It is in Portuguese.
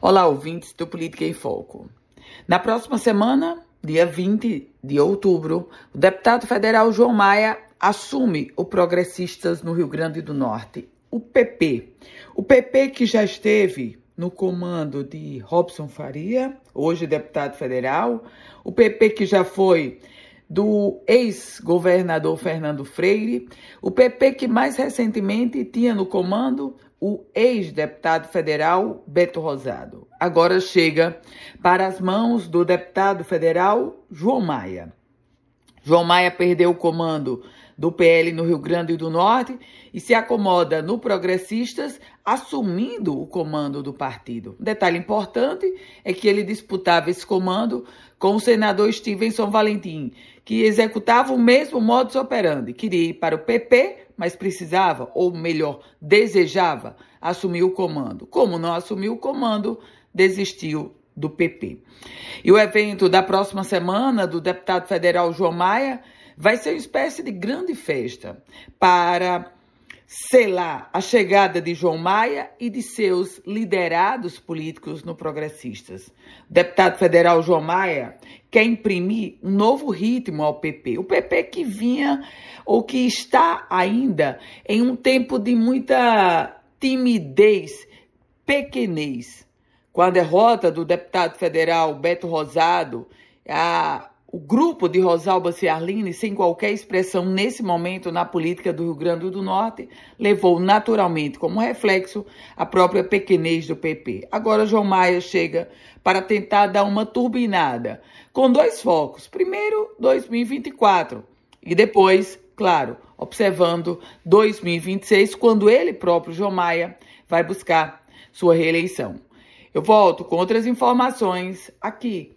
Olá, ouvintes do Política em Foco. Na próxima semana, dia 20 de outubro, o deputado federal João Maia assume o Progressistas no Rio Grande do Norte, o PP. O PP que já esteve no comando de Robson Faria, hoje deputado federal, o PP que já foi do ex-governador Fernando Freire, o PP que mais recentemente tinha no comando o ex-deputado federal Beto Rosado. Agora chega para as mãos do deputado federal João Maia. João Maia perdeu o comando do PL no Rio Grande do Norte e se acomoda no Progressistas, assumindo o comando do partido. detalhe importante é que ele disputava esse comando com o senador Stevenson Valentim, que executava o mesmo modus operandi, queria ir para o PP, mas precisava, ou melhor, desejava assumir o comando. Como não assumiu o comando, desistiu do PP. E o evento da próxima semana do deputado federal João Maia vai ser uma espécie de grande festa para selar a chegada de João Maia e de seus liderados políticos no Progressistas. O deputado federal João Maia quer imprimir um novo ritmo ao PP. O PP que vinha ou que está ainda em um tempo de muita timidez, pequenez. Com a derrota do deputado federal Beto Rosado, a o grupo de Rosalba Ciarline, sem qualquer expressão nesse momento na política do Rio Grande do Norte, levou naturalmente como reflexo a própria pequenez do PP. Agora João Maia chega para tentar dar uma turbinada, com dois focos. Primeiro, 2024 e depois, claro, observando 2026, quando ele próprio, João Maia, vai buscar sua reeleição. Eu volto com outras informações aqui